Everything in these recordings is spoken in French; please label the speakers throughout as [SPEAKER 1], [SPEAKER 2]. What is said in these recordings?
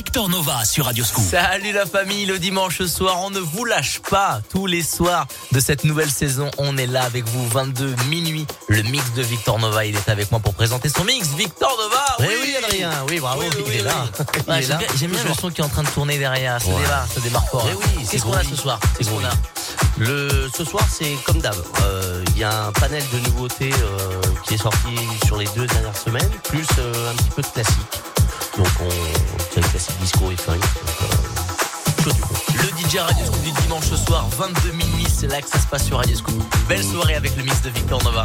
[SPEAKER 1] Victor Nova sur Radio Scoop.
[SPEAKER 2] Salut la famille, le dimanche soir, on ne vous lâche pas. Tous les soirs de cette nouvelle saison, on est là avec vous, 22 minuit. Le mix de Victor Nova, il est avec moi pour présenter son mix. Victor Nova,
[SPEAKER 3] oui, oui, Adrien, oui, bravo, il est là.
[SPEAKER 2] J'aime bien, j'aime bien le son qui est en train de tourner derrière. Ça démarre, ça démarre fort.
[SPEAKER 3] Eh oui, c'est
[SPEAKER 2] Qu'est-ce qu'on a ce soir
[SPEAKER 3] C'est
[SPEAKER 2] Qu'est-ce qu'on a
[SPEAKER 3] Le, ce soir, c'est comme d'hab. Euh, Il y a un panel de nouveautés euh, qui est sorti sur les deux dernières semaines, plus euh, un petit peu de classique. Donc, on, classique disco et funk. Euh.
[SPEAKER 2] Le DJ Radio Scoop du dimanche soir, 22 minuit, c'est là que ça se passe sur Radio Scoop. Belle soirée avec le mix de Victor Nova.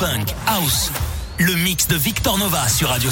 [SPEAKER 4] Funk, house. Le mix de Victor Nova sur Radio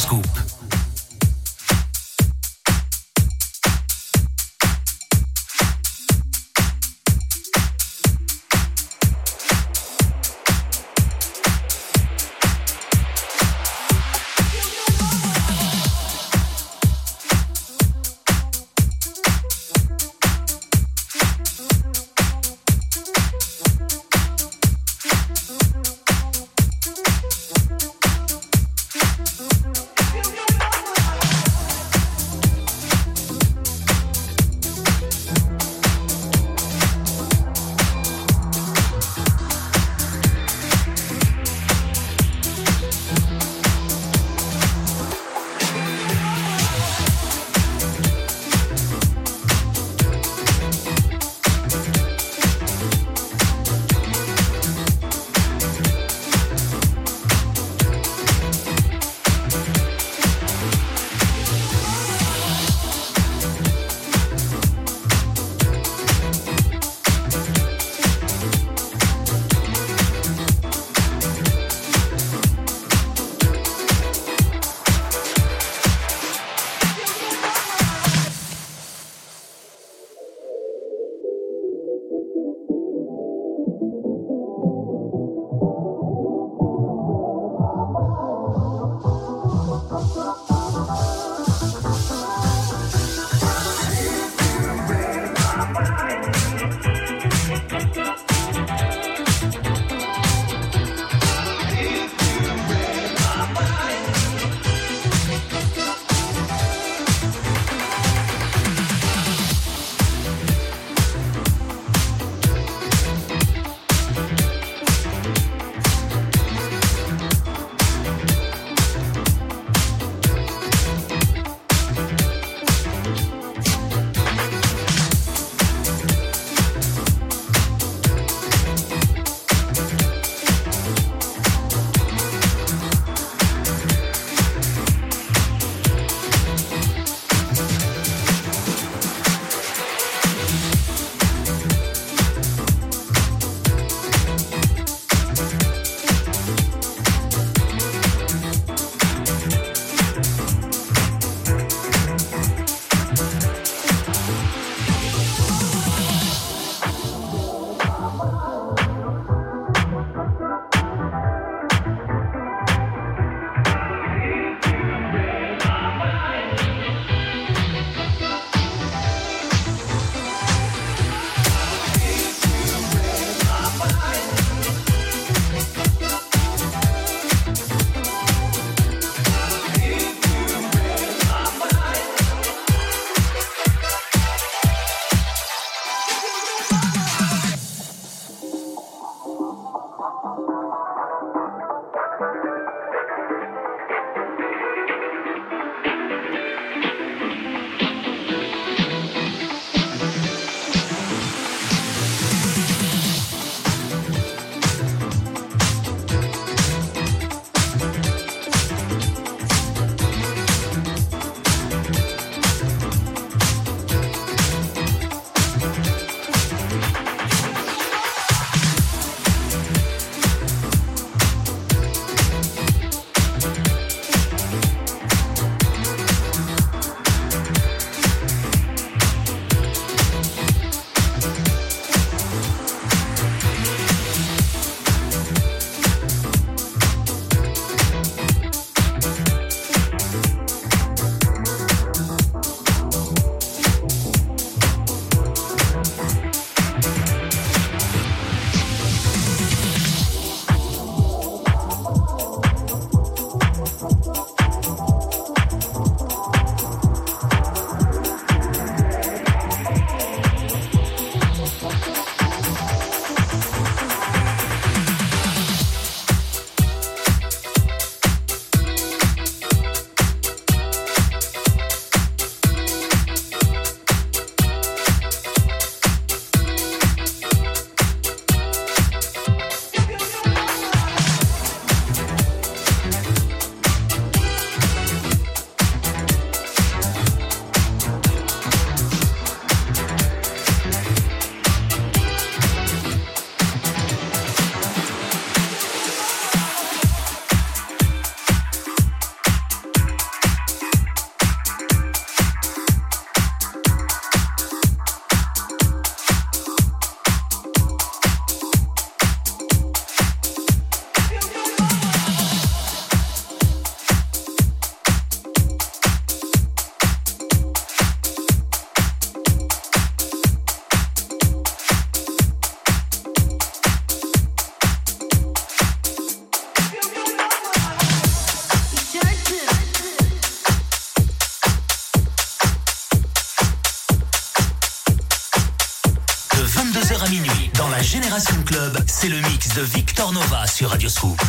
[SPEAKER 4] de Victor Nova sur Radio Scoop.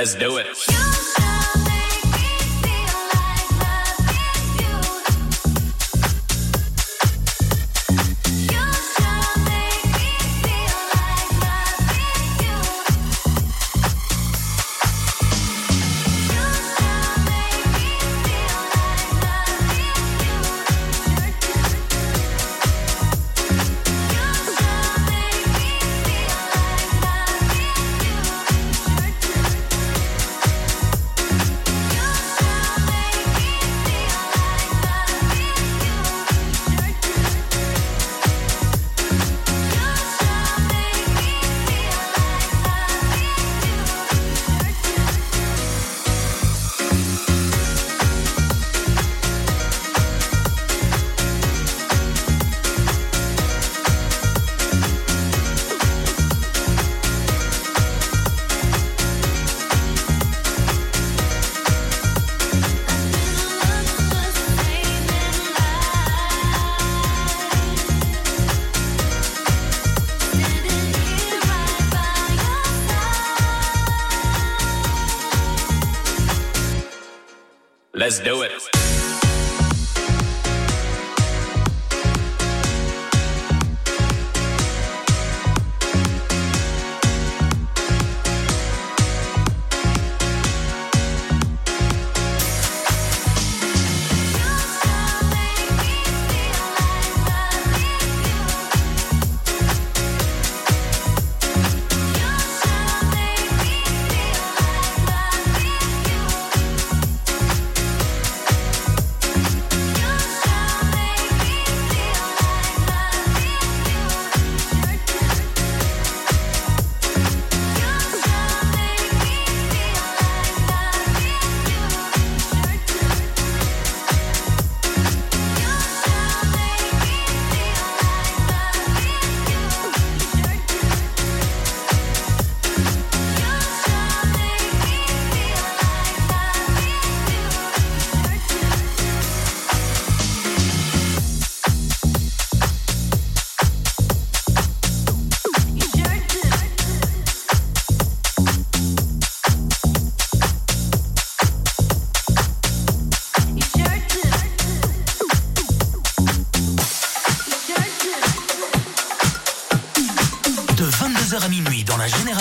[SPEAKER 5] Let's do it.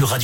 [SPEAKER 1] Nova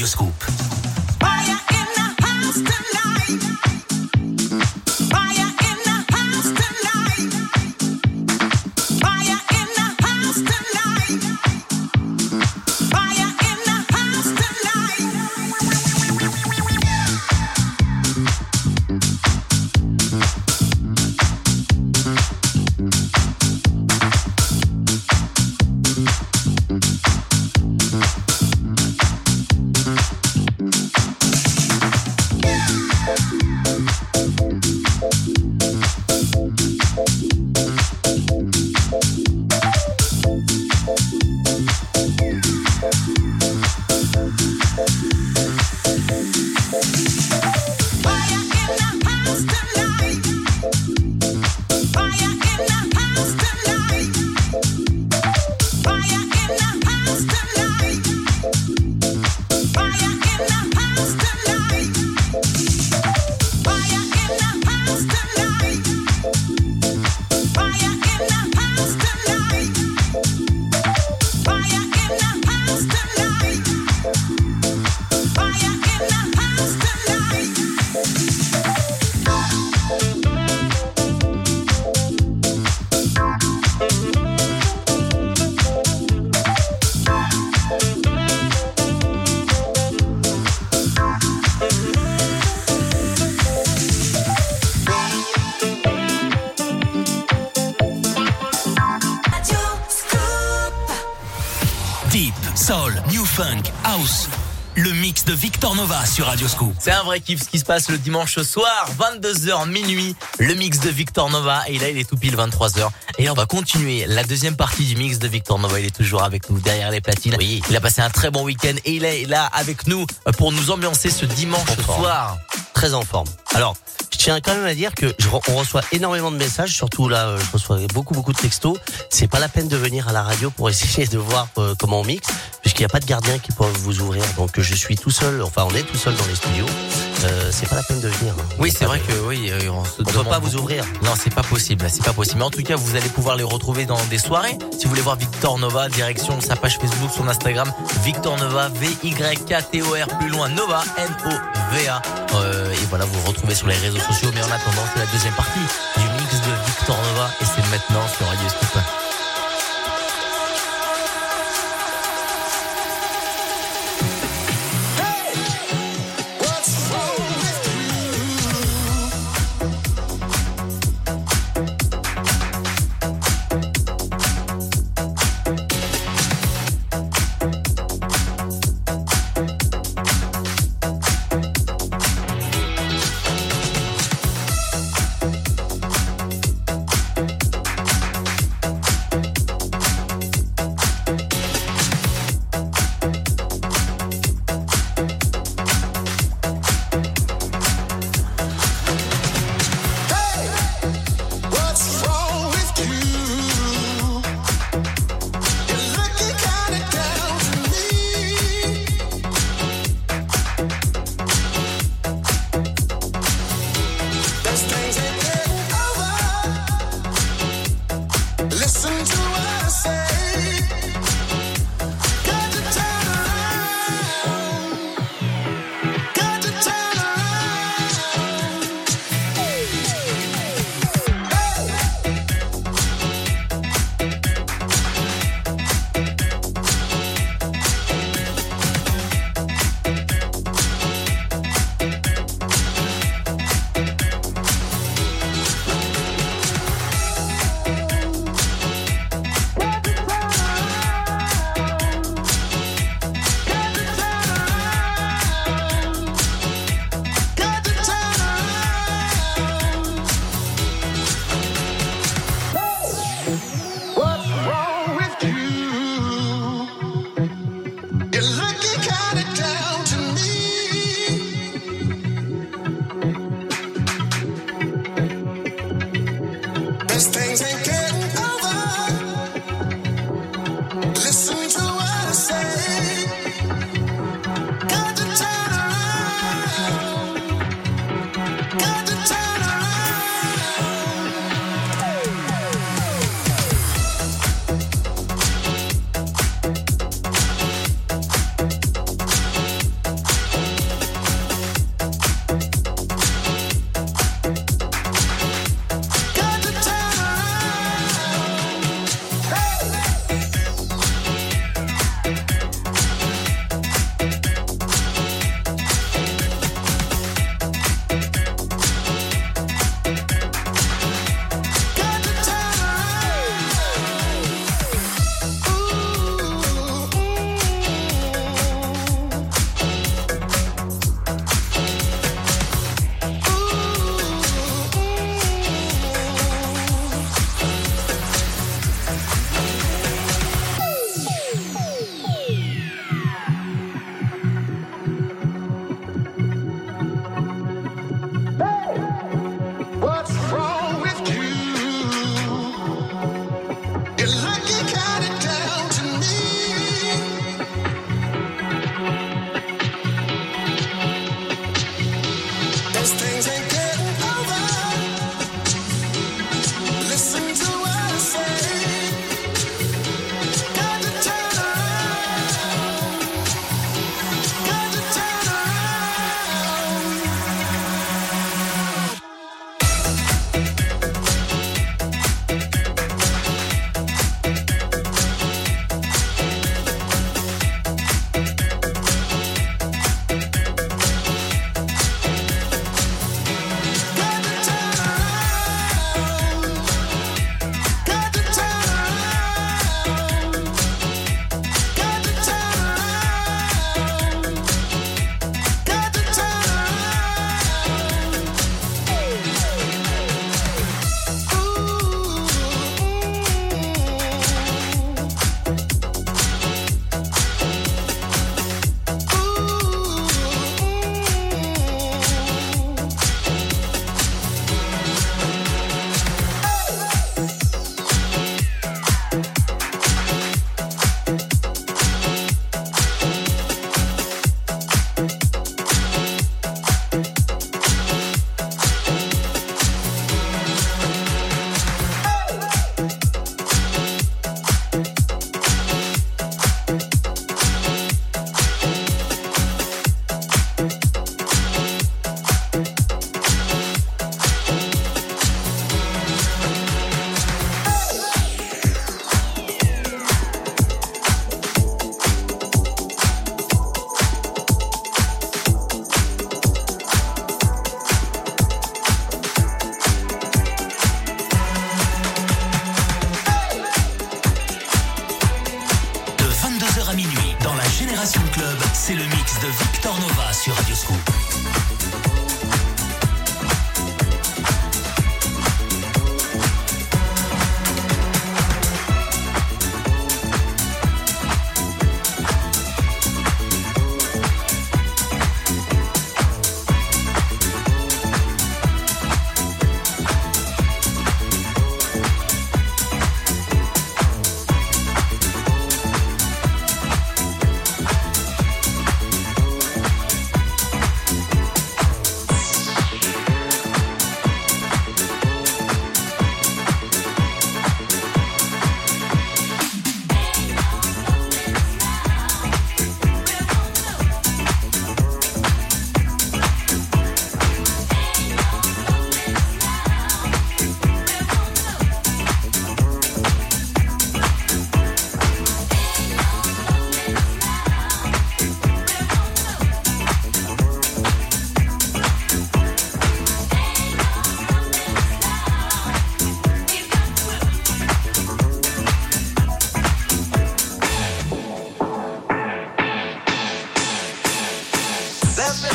[SPEAKER 1] sur Radioscope. sur Radio Scoop.
[SPEAKER 2] C'est un vrai kiff ce qui se passe le dimanche soir, 22h minuit, le mix de Victor Nova. Et là, il est tout pile 23h. Et on va continuer la deuxième partie du mix de Victor Nova. Il est toujours avec nous derrière les platines. Oui. Il a passé un très bon week-end et il est là avec nous pour nous ambiancer ce dimanche soir.
[SPEAKER 3] Très en forme. Alors, tiens quand même à dire que je, on reçoit énormément de messages, surtout là, euh, je reçois beaucoup beaucoup de textos. C'est pas la peine de venir à la radio pour essayer de voir euh, comment on mixe puisqu'il n'y a pas de gardien qui peut vous ouvrir. Donc je suis tout seul, enfin on est tout seul dans les studios. Euh, c'est pas la peine de venir. Hein.
[SPEAKER 2] Oui, c'est vrai que oui,
[SPEAKER 3] euh, on, se peut pas vous ouvrir.
[SPEAKER 2] Non, c'est pas possible, c'est pas possible. Mais en tout cas, vous allez pouvoir les retrouver dans des soirées. Si vous voulez voir Victor Nova, direction sa page Facebook, son Instagram, Victor Nova, V Y K T O R plus loin Nova N O V A. Euh, voilà, vous retrouvez sur les réseaux sociaux. Mais en attendant, c'est la deuxième partie du mix de Victor Nova et c'est maintenant sur Radio Scoop.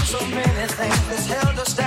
[SPEAKER 4] so many things held us down.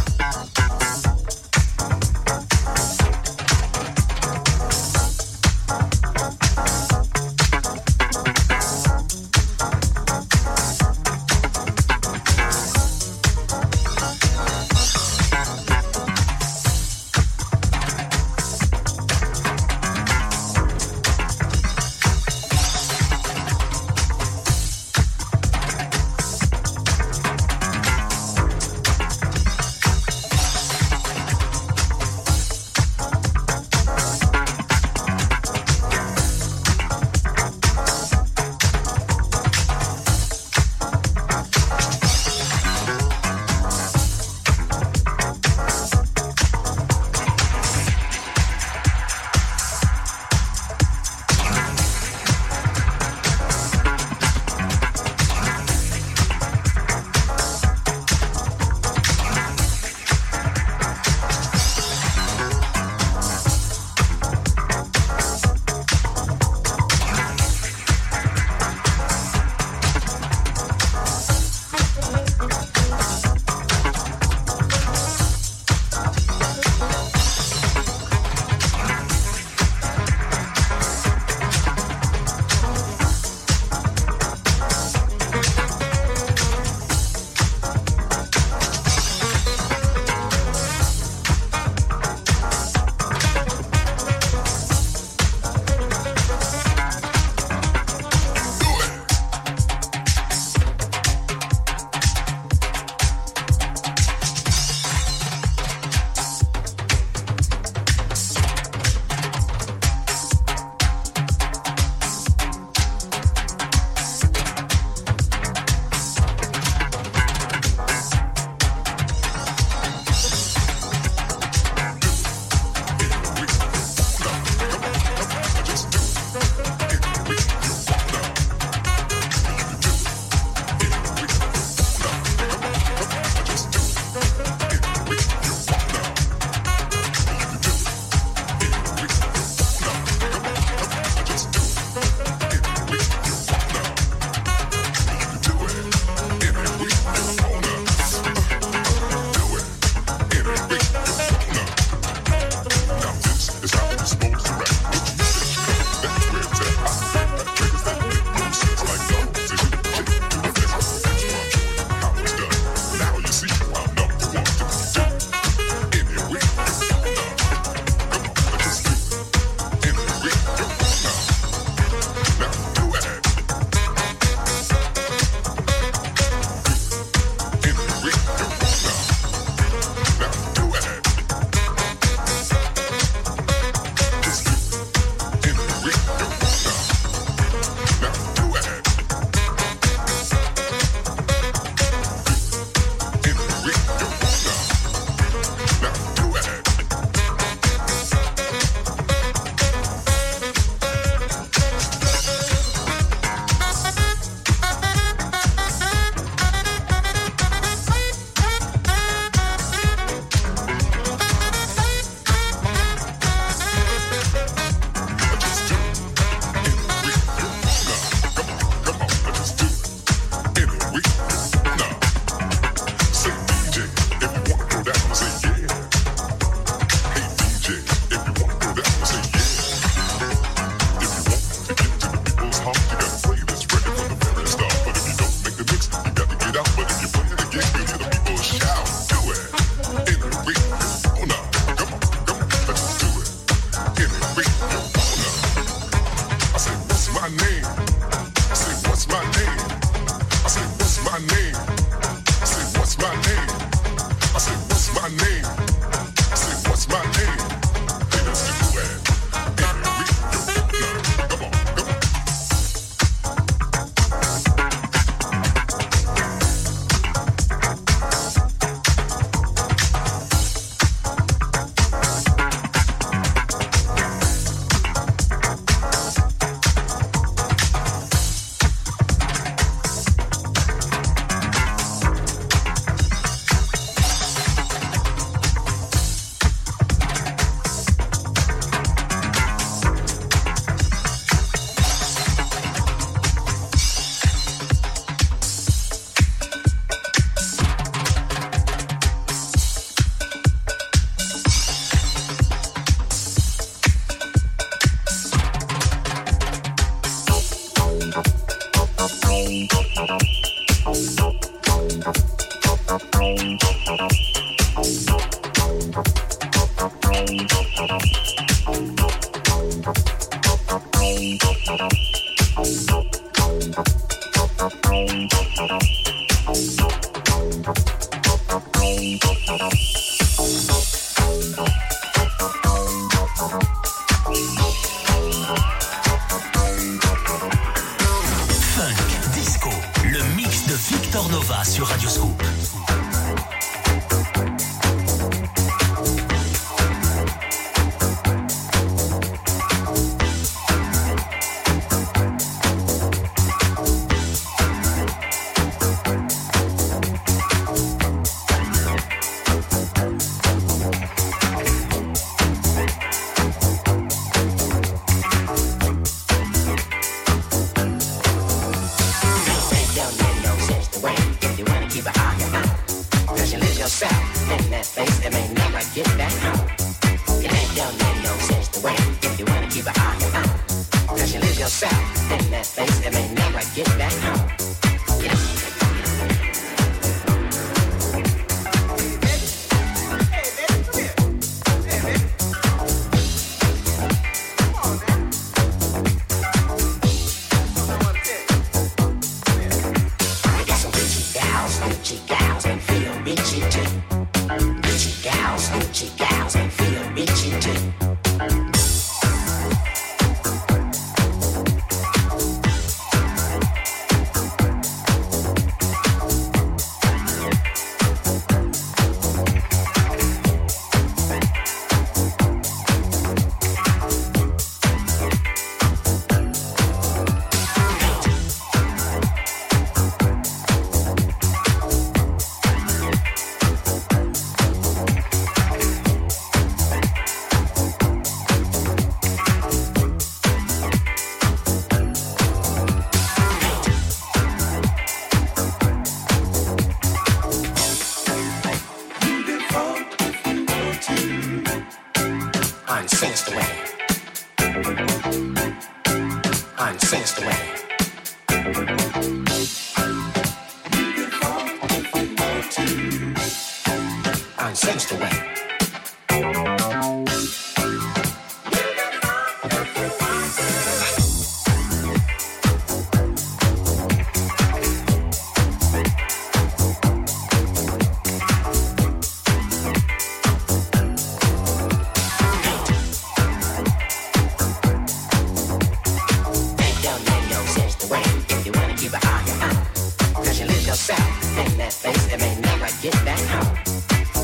[SPEAKER 4] things that may never
[SPEAKER 1] get back home.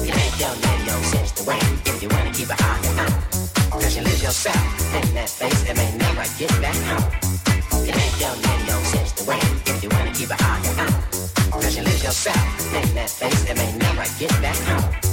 [SPEAKER 1] You make your name, sense
[SPEAKER 6] the way if you wanna keep it on and on.
[SPEAKER 7] You lose yourself in that face that may never get back home. You make your name, sense the
[SPEAKER 1] way
[SPEAKER 4] if you wanna keep it on and on. You lose yourself in that face that may never get back home.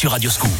[SPEAKER 1] sur Radio Scoop.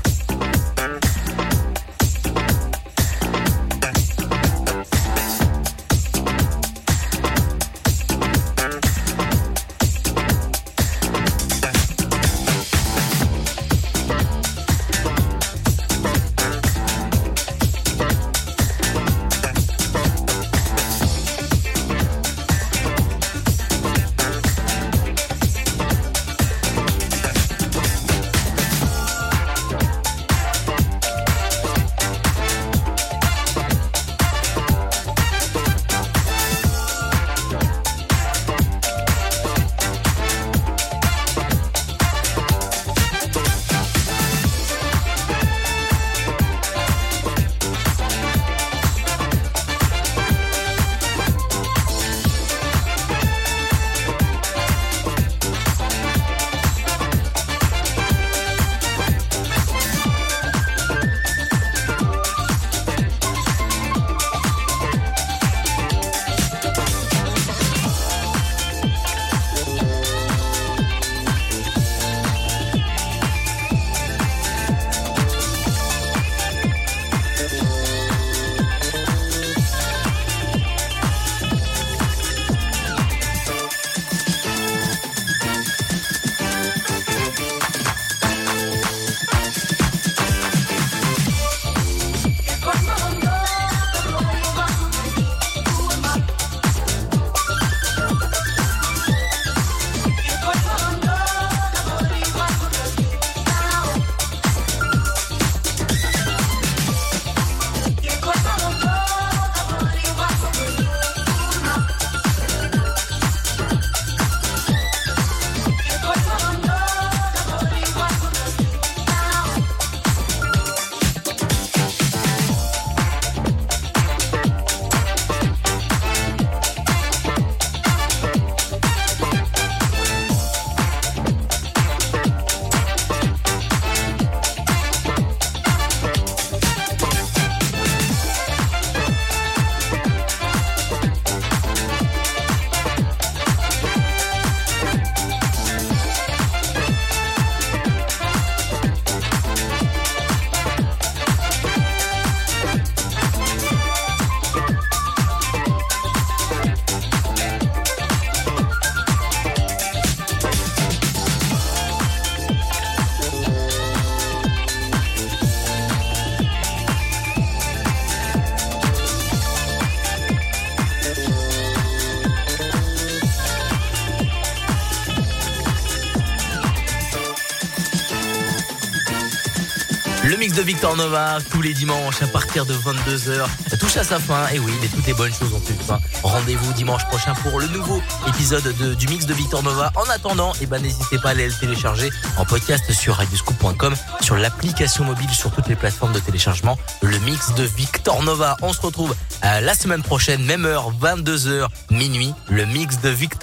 [SPEAKER 2] Victor Nova tous les dimanches à partir de 22h touche à sa fin. Et oui, mais toutes les bonnes choses ont une fin. Rendez-vous dimanche prochain pour le nouveau épisode de, du mix de Victor Nova. En attendant, eh ben, n'hésitez pas à aller le télécharger en podcast sur radioscoop.com, sur l'application mobile, sur toutes les plateformes de téléchargement. Le mix de Victor Nova. On se retrouve euh, la semaine prochaine, même heure, 22h, minuit. Le mix de Victor